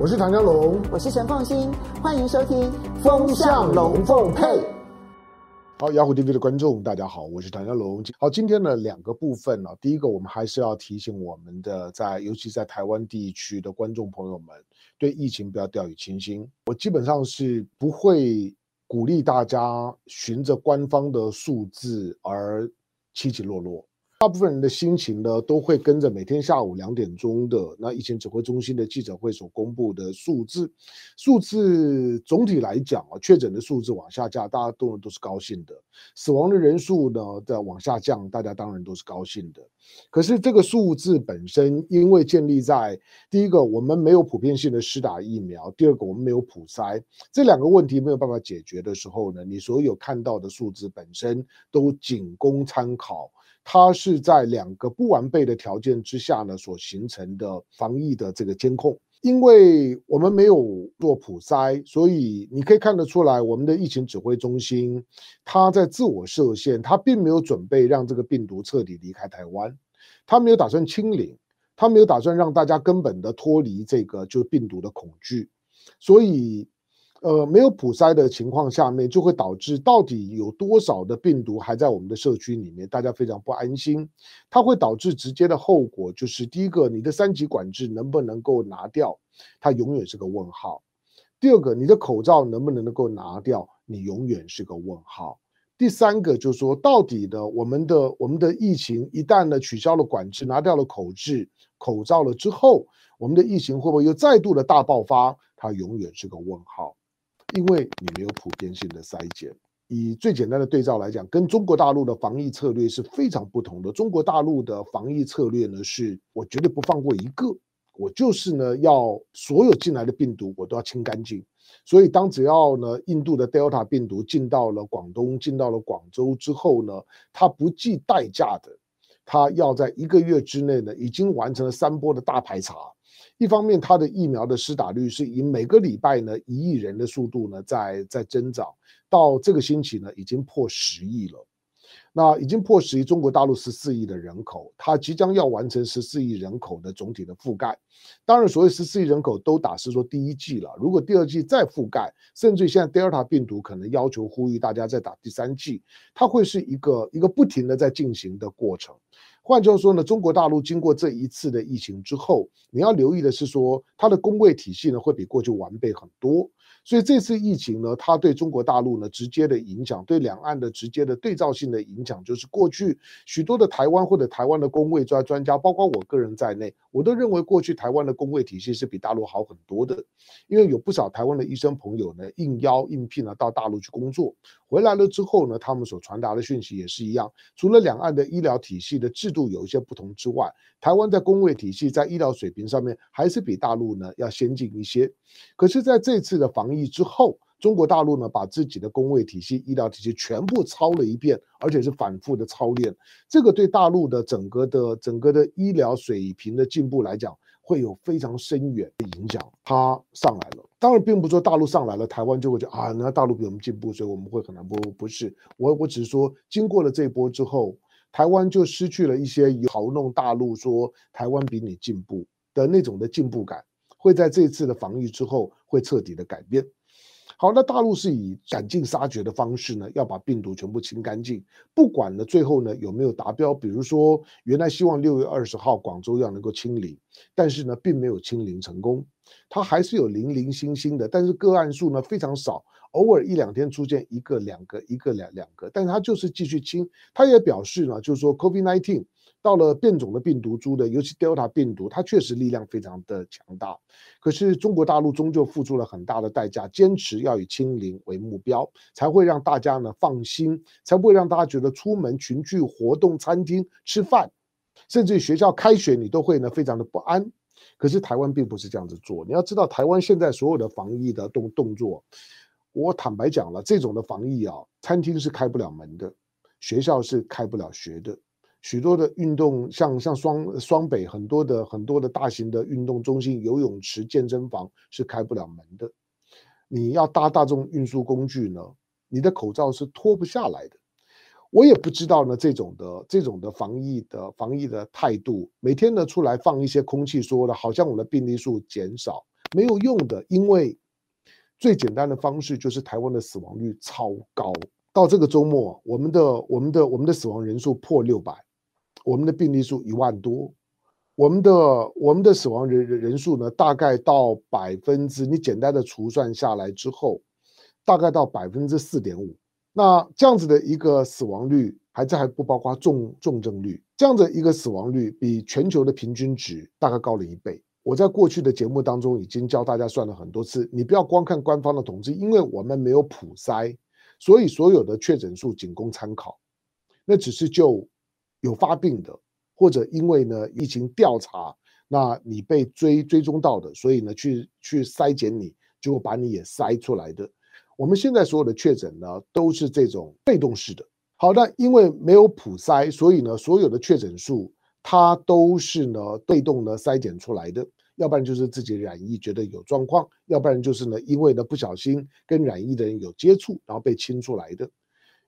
我是唐江龙，我是陈凤新，欢迎收听《风向龙凤配》。好，雅虎 TV 的观众，大家好，我是唐家龙。好，今天呢两个部分呢、啊，第一个我们还是要提醒我们的在，尤其在台湾地区的观众朋友们，对疫情不要掉以轻心。我基本上是不会鼓励大家循着官方的数字而起起落落。大部分人的心情呢，都会跟着每天下午两点钟的那疫情指挥中心的记者会所公布的数字，数字总体来讲啊，确诊的数字往下降，大家都都是高兴的；死亡的人数呢在往下降，大家当然都是高兴的。可是这个数字本身，因为建立在第一个，我们没有普遍性的施打疫苗；第二个，我们没有普筛，这两个问题没有办法解决的时候呢，你所有看到的数字本身都仅供参考。它是在两个不完备的条件之下呢，所形成的防疫的这个监控。因为我们没有做普筛，所以你可以看得出来，我们的疫情指挥中心，它在自我设限，它并没有准备让这个病毒彻底离开台湾，它没有打算清零，它没有打算让大家根本的脱离这个就是病毒的恐惧，所以。呃，没有普筛的情况下面，就会导致到底有多少的病毒还在我们的社区里面，大家非常不安心。它会导致直接的后果就是，第一个，你的三级管制能不能够拿掉，它永远是个问号；第二个，你的口罩能不能够拿掉，你永远是个问号；第三个就是说，到底的我们的我们的疫情一旦呢取消了管制，拿掉了口制口罩了之后，我们的疫情会不会又再度的大爆发？它永远是个问号。因为你没有普遍性的筛检，以最简单的对照来讲，跟中国大陆的防疫策略是非常不同的。中国大陆的防疫策略呢，是我绝对不放过一个，我就是呢要所有进来的病毒我都要清干净。所以当只要呢印度的 Delta 病毒进到了广东、进到了广州之后呢，它不计代价的，它要在一个月之内呢已经完成了三波的大排查。一方面，它的疫苗的施打率是以每个礼拜呢一亿人的速度呢在在增长，到这个星期呢已经破十亿了。那已经破十亿，中国大陆十四亿的人口，它即将要完成十四亿人口的总体的覆盖。当然，所谓十四亿人口都打是说第一季了，如果第二季再覆盖，甚至于现在 Delta 病毒可能要求呼吁大家再打第三季，它会是一个一个不停的在进行的过程。换句话说呢，中国大陆经过这一次的疫情之后，你要留意的是说，它的公卫体系呢会比过去完备很多。所以这次疫情呢，它对中国大陆呢直接的影响，对两岸的直接的对照性的影响，就是过去许多的台湾或者台湾的公卫专专家，包括我个人在内，我都认为过去台湾的公卫体系是比大陆好很多的，因为有不少台湾的医生朋友呢应邀应聘呢到大陆去工作。回来了之后呢，他们所传达的讯息也是一样。除了两岸的医疗体系的制度有一些不同之外，台湾在公卫体系在医疗水平上面还是比大陆呢要先进一些。可是，在这次的防疫之后，中国大陆呢把自己的公卫体系、医疗体系全部操了一遍，而且是反复的操练。这个对大陆的整个的整个的医疗水平的进步来讲，会有非常深远的影响。它上来了。当然，并不说大陆上来了，台湾就会觉得啊，那大陆比我们进步，所以我们会很难。不，不是。我我只是说，经过了这一波之后，台湾就失去了一些嘲弄大陆说台湾比你进步的那种的进步感，会在这次的防疫之后会彻底的改变。好，那大陆是以赶尽杀绝的方式呢，要把病毒全部清干净，不管呢最后呢有没有达标。比如说，原来希望六月二十号广州要能够清零，但是呢并没有清零成功，它还是有零零星星的，但是个案数呢非常少，偶尔一两天出现一个两个，一个两两个，但是它就是继续清。它也表示呢，就是说 COVID-19。到了变种的病毒株的，尤其 Delta 病毒，它确实力量非常的强大。可是中国大陆终究付出了很大的代价，坚持要以清零为目标，才会让大家呢放心，才会让大家觉得出门群聚活动、餐厅吃饭，甚至学校开学，你都会呢非常的不安。可是台湾并不是这样子做。你要知道，台湾现在所有的防疫的动动作，我坦白讲了，这种的防疫啊，餐厅是开不了门的，学校是开不了学的。许多的运动，像像双双北很多的很多的大型的运动中心、游泳池、健身房是开不了门的。你要搭大众运输工具呢，你的口罩是脱不下来的。我也不知道呢，这种的这种的防疫的防疫的态度，每天呢出来放一些空气说的，好像我的病例数减少，没有用的，因为最简单的方式就是台湾的死亡率超高。到这个周末，我们的我们的我们的死亡人数破六百，我们的病例数一万多，我们的我们的死亡人人数呢，大概到百分之，你简单的除算下来之后，大概到百分之四点五。那这样子的一个死亡率，还这还不包括重重症率，这样的一个死亡率比全球的平均值大概高了一倍。我在过去的节目当中已经教大家算了很多次，你不要光看官方的统计，因为我们没有普筛，所以所有的确诊数仅供参考。那只是就有发病的，或者因为呢疫情调查，那你被追追踪到的，所以呢去去筛检你，结果把你也筛出来的。我们现在所有的确诊呢都是这种被动式的。好的，因为没有普筛，所以呢所有的确诊数它都是呢被动的筛检出来的。要不然就是自己染疫觉得有状况，要不然就是呢，因为呢不小心跟染疫的人有接触，然后被清出来的。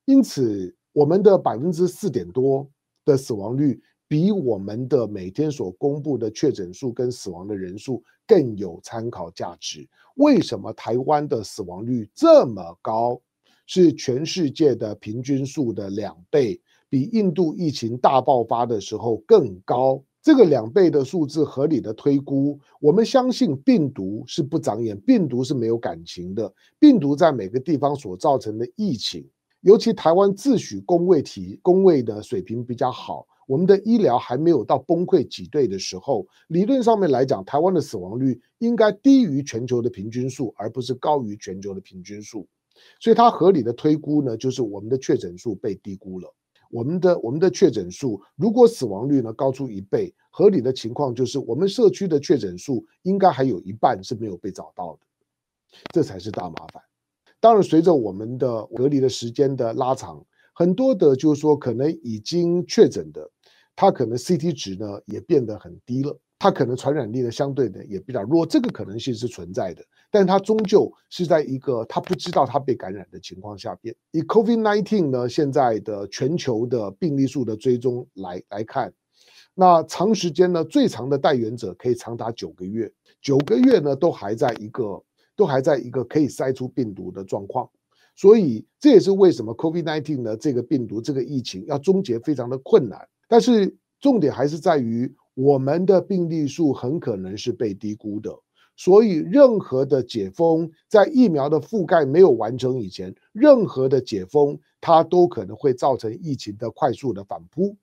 因此，我们的百分之四点多的死亡率，比我们的每天所公布的确诊数跟死亡的人数更有参考价值。为什么台湾的死亡率这么高？是全世界的平均数的两倍，比印度疫情大爆发的时候更高。这个两倍的数字合理的推估，我们相信病毒是不长眼，病毒是没有感情的。病毒在每个地方所造成的疫情，尤其台湾自诩公卫体公卫的水平比较好，我们的医疗还没有到崩溃挤兑的时候，理论上面来讲，台湾的死亡率应该低于全球的平均数，而不是高于全球的平均数。所以它合理的推估呢，就是我们的确诊数被低估了。我们的我们的确诊数，如果死亡率呢高出一倍，合理的情况就是我们社区的确诊数应该还有一半是没有被找到的，这才是大麻烦。当然，随着我们的隔离的时间的拉长，很多的就是说可能已经确诊的，他可能 CT 值呢也变得很低了。它可能传染力呢相对的也比较弱，这个可能性是存在的，但它终究是在一个他不知道他被感染的情况下边。以 COVID-19 呢现在的全球的病例数的追踪来来看，那长时间呢最长的带原者可以长达九个月，九个月呢都还在一个都还在一个可以筛出病毒的状况，所以这也是为什么 COVID-19 呢这个病毒这个疫情要终结非常的困难，但是重点还是在于。我们的病例数很可能是被低估的，所以任何的解封，在疫苗的覆盖没有完成以前，任何的解封，它都可能会造成疫情的快速的反扑。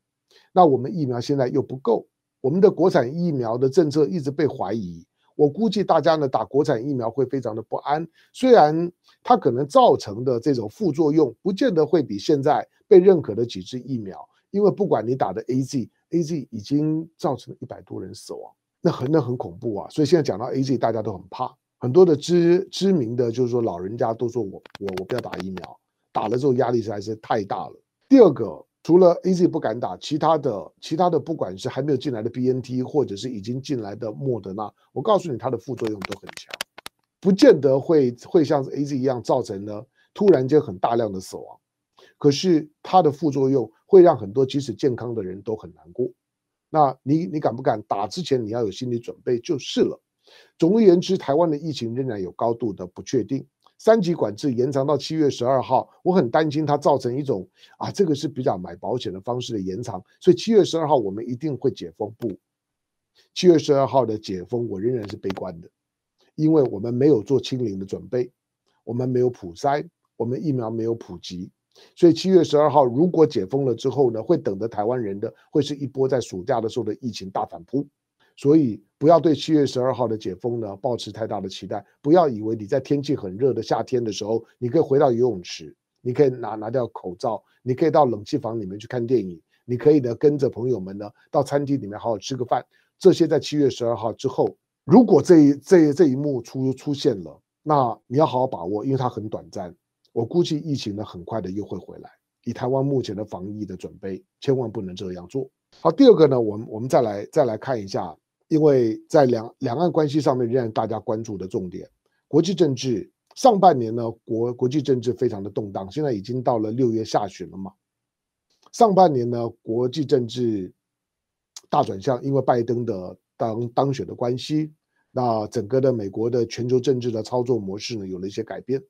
那我们疫苗现在又不够，我们的国产疫苗的政策一直被怀疑。我估计大家呢打国产疫苗会非常的不安，虽然它可能造成的这种副作用，不见得会比现在被认可的几支疫苗。因为不管你打的 AZ，AZ 已经造成了一百多人死亡，那很那很恐怖啊！所以现在讲到 AZ，大家都很怕。很多的知知名的就是说老人家都说我我我不要打疫苗，打了之后压力实在是太大了。第二个，除了 AZ 不敢打，其他的其他的不管是还没有进来的 BNT，或者是已经进来的莫德纳，我告诉你它的副作用都很强，不见得会会像 AZ 一样造成呢突然间很大量的死亡。可是它的副作用会让很多即使健康的人都很难过。那你你敢不敢打之前你要有心理准备就是了。总而言之，台湾的疫情仍然有高度的不确定。三级管制延长到七月十二号，我很担心它造成一种啊，这个是比较买保险的方式的延长。所以七月十二号我们一定会解封。不，七月十二号的解封我仍然是悲观的，因为我们没有做清零的准备，我们没有普筛，我们疫苗没有普及。所以七月十二号如果解封了之后呢，会等着台湾人的会是一波在暑假的时候的疫情大反扑。所以不要对七月十二号的解封呢抱持太大的期待，不要以为你在天气很热的夏天的时候，你可以回到游泳池，你可以拿拿掉口罩，你可以到冷气房里面去看电影，你可以呢跟着朋友们呢到餐厅里面好好吃个饭。这些在七月十二号之后，如果这一这这一幕出出现了，那你要好好把握，因为它很短暂。我估计疫情呢，很快的又会回来。以台湾目前的防疫的准备，千万不能这样做。好，第二个呢，我们我们再来再来看一下，因为在两两岸关系上面，仍然大家关注的重点，国际政治上半年呢，国国际政治非常的动荡，现在已经到了六月下旬了嘛。上半年呢，国际政治大转向，因为拜登的当当选的关系。那整个的美国的全球政治的操作模式呢，有了一些改变。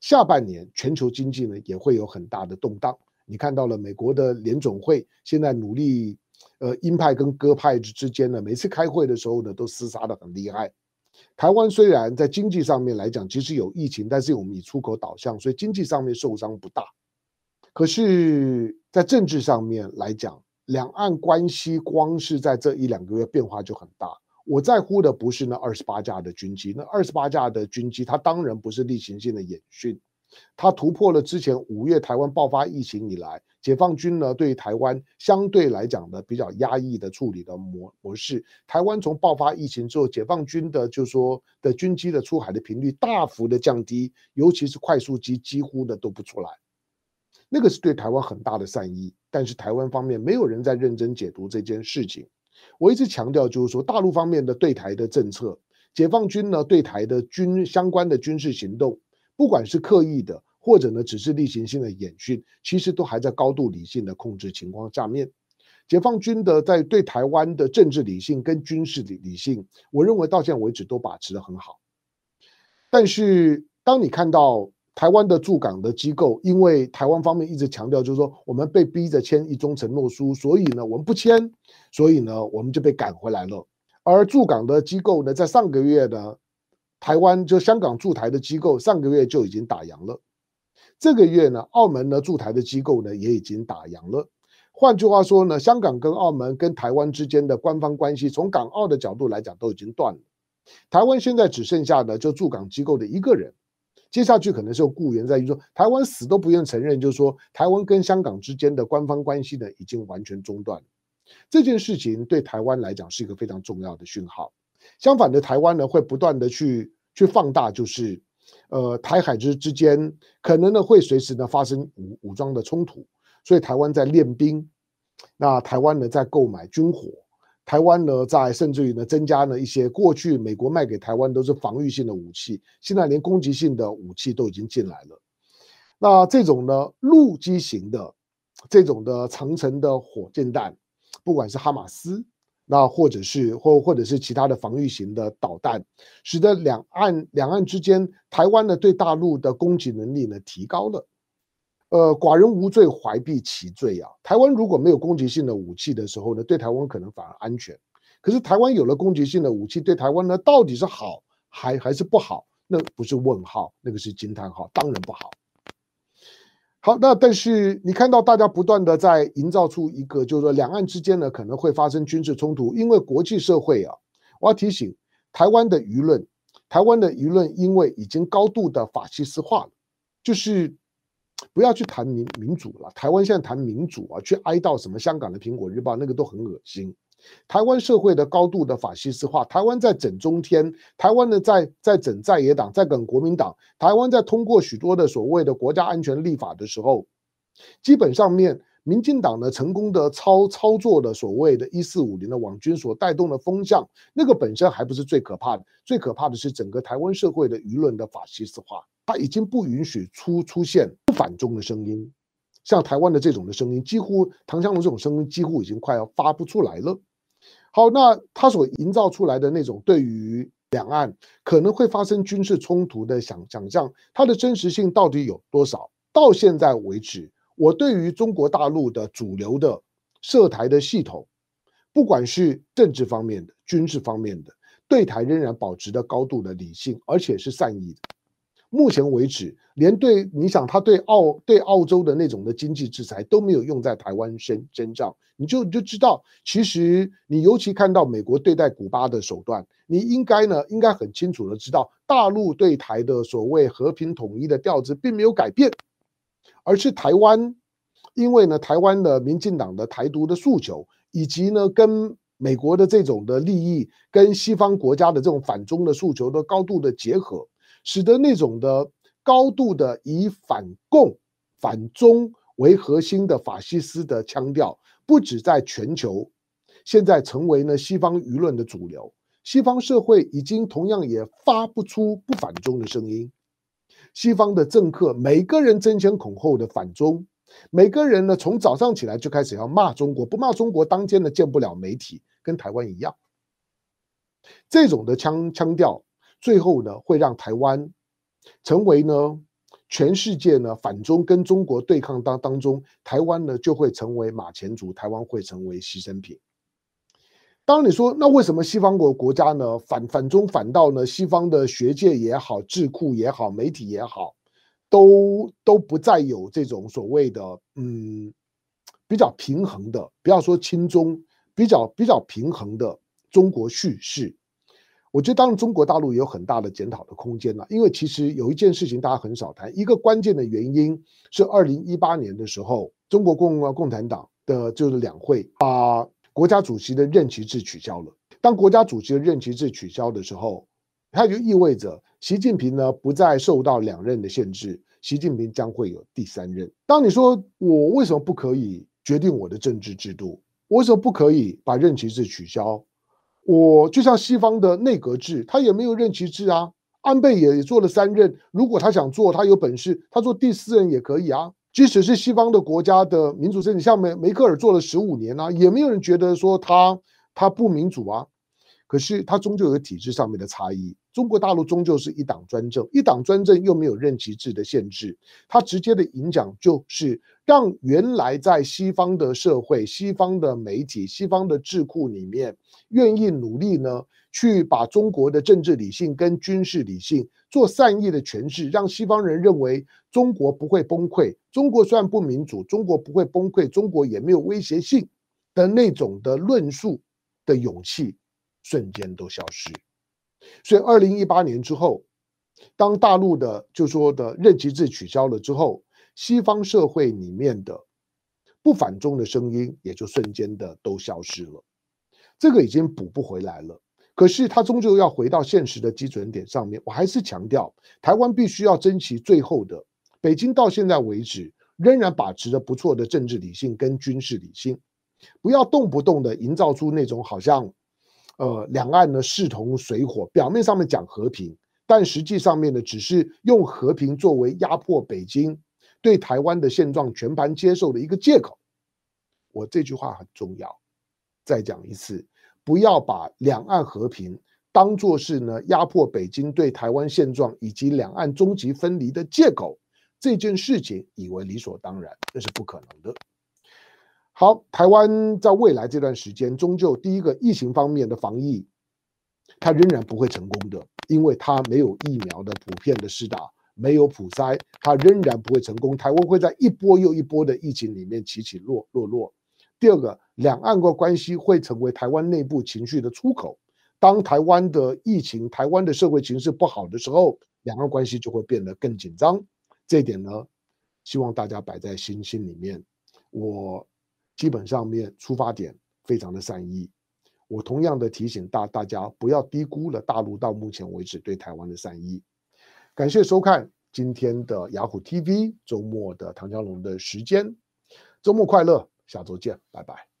下半年全球经济呢也会有很大的动荡。你看到了美国的联总会现在努力，呃，鹰派跟鸽派之间呢，每次开会的时候呢都厮杀得很厉害。台湾虽然在经济上面来讲，其实有疫情，但是我们以出口导向，所以经济上面受伤不大。可是，在政治上面来讲，两岸关系光是在这一两个月变化就很大。我在乎的不是那二十八架的军机，那二十八架的军机，它当然不是例行性的演训，它突破了之前五月台湾爆发疫情以来，解放军呢对台湾相对来讲的比较压抑的处理的模模式。台湾从爆发疫情之后，解放军的就说的军机的出海的频率大幅的降低，尤其是快速机几乎的都不出来，那个是对台湾很大的善意，但是台湾方面没有人在认真解读这件事情。我一直强调，就是说，大陆方面的对台的政策，解放军呢对台的军相关的军事行动，不管是刻意的，或者呢只是例行性的演训，其实都还在高度理性的控制情况下面。解放军的在对台湾的政治理性跟军事理理性，我认为到现在为止都把持得很好。但是当你看到，台湾的驻港的机构，因为台湾方面一直强调，就是说我们被逼着签一中承诺书，所以呢我们不签，所以呢我们就被赶回来了。而驻港的机构呢，在上个月呢，台湾就香港驻台的机构上个月就已经打烊了。这个月呢，澳门呢驻台的机构呢也已经打烊了。换句话说呢，香港跟澳门跟台湾之间的官方关系，从港澳的角度来讲都已经断了。台湾现在只剩下的就驻港机构的一个人。接下去可能是有雇员在于说，台湾死都不愿承认，就是说台湾跟香港之间的官方关系呢已经完全中断。这件事情对台湾来讲是一个非常重要的讯号。相反的，台湾呢会不断的去去放大，就是呃台海之之间可能呢会随时呢发生武武装的冲突，所以台湾在练兵，那台湾呢在购买军火。台湾呢，在甚至于呢，增加了一些过去美国卖给台湾都是防御性的武器，现在连攻击性的武器都已经进来了。那这种呢，陆基型的这种的长城的火箭弹，不管是哈马斯，那或者是或或者是其他的防御型的导弹，使得两岸两岸之间，台湾呢对大陆的攻击能力呢提高了。呃，寡人无罪，怀璧其罪啊！台湾如果没有攻击性的武器的时候呢，对台湾可能反而安全。可是台湾有了攻击性的武器，对台湾呢，到底是好还还是不好？那不是问号，那个是惊叹号，当然不好。好，那但是你看到大家不断的在营造出一个，就是说两岸之间呢可能会发生军事冲突，因为国际社会啊，我要提醒台湾的舆论，台湾的舆论因为已经高度的法西斯化了，就是。不要去谈民民主了，台湾现在谈民主啊，去哀悼什么香港的苹果日报，那个都很恶心。台湾社会的高度的法西斯化，台湾在整中天，台湾呢在在整在野党，在跟国民党，台湾在通过许多的所谓的国家安全立法的时候，基本上面。民进党呢，成功的操操作的所谓的“一四五零”的网军所带动的风向，那个本身还不是最可怕的，最可怕的是整个台湾社会的舆论的法西斯化，它已经不允许出出现不反中的声音，像台湾的这种的声音，几乎唐湘龙这种声音几乎已经快要发不出来了。好，那他所营造出来的那种对于两岸可能会发生军事冲突的想想象，它的真实性到底有多少？到现在为止。我对于中国大陆的主流的涉台的系统，不管是政治方面的、军事方面的，对台仍然保持着高度的理性，而且是善意的。目前为止，连对你想他对澳对澳洲的那种的经济制裁都没有用在台湾身身上，你就你就知道，其实你尤其看到美国对待古巴的手段，你应该呢应该很清楚的知道，大陆对台的所谓和平统一的调子并没有改变。而是台湾，因为呢，台湾的民进党的台独的诉求，以及呢，跟美国的这种的利益，跟西方国家的这种反中的诉求的高度的结合，使得那种的高度的以反共、反中为核心的法西斯的腔调，不止在全球，现在成为呢西方舆论的主流。西方社会已经同样也发不出不反中的声音。西方的政客每个人争先恐后的反中，每个人呢从早上起来就开始要骂中国，不骂中国当天呢见不了媒体，跟台湾一样。这种的腔腔调，最后呢会让台湾成为呢全世界呢反中跟中国对抗当当中，台湾呢就会成为马前卒，台湾会成为牺牲品。当你说，那为什么西方国国家呢反反中反到呢西方的学界也好，智库也好，媒体也好，都都不再有这种所谓的嗯比较平衡的，不要说亲中，比较比较平衡的中国叙事。我觉得当然中国大陆也有很大的检讨的空间了，因为其实有一件事情大家很少谈，一个关键的原因是二零一八年的时候，中国共共产党的就是两会把国家主席的任期制取消了。当国家主席的任期制取消的时候，它就意味着习近平呢不再受到两任的限制，习近平将会有第三任。当你说我为什么不可以决定我的政治制度？我为什么不可以把任期制取消？我就像西方的内阁制，他也没有任期制啊。安倍也做了三任，如果他想做，他有本事，他做第四任也可以啊。即使是西方的国家的民主政体，像梅梅克尔做了十五年啊，也没有人觉得说他他不民主啊。可是他终究有体制上面的差异。中国大陆终究是一党专政，一党专政又没有任期制的限制，它直接的影响就是让原来在西方的社会、西方的媒体、西方的智库里面愿意努力呢，去把中国的政治理性跟军事理性。做善意的诠释，让西方人认为中国不会崩溃。中国虽然不民主，中国不会崩溃，中国也没有威胁性的那种的论述的勇气，瞬间都消失。所以，二零一八年之后，当大陆的就说的任期制取消了之后，西方社会里面的不反中的声音也就瞬间的都消失了。这个已经补不回来了。可是，他终究要回到现实的基准点上面。我还是强调，台湾必须要争取最后的。北京到现在为止，仍然把持着不错的政治理性跟军事理性，不要动不动的营造出那种好像，呃，两岸呢势同水火，表面上面讲和平，但实际上面呢，只是用和平作为压迫北京对台湾的现状全盘接受的一个借口。我这句话很重要，再讲一次。不要把两岸和平当作是呢压迫北京对台湾现状以及两岸终极分离的借口，这件事情以为理所当然，这是不可能的。好，台湾在未来这段时间，终究第一个疫情方面的防疫，它仍然不会成功的，因为它没有疫苗的普遍的施打，没有普筛，它仍然不会成功。台湾会在一波又一波的疫情里面起起落落落。第二个，两岸的关系会成为台湾内部情绪的出口。当台湾的疫情、台湾的社会情势不好的时候，两岸关系就会变得更紧张。这一点呢，希望大家摆在心心里面。我基本上面出发点非常的善意。我同样的提醒大大家，不要低估了大陆到目前为止对台湾的善意。感谢收看今天的雅虎 TV 周末的唐江龙的时间。周末快乐！下周见，拜拜。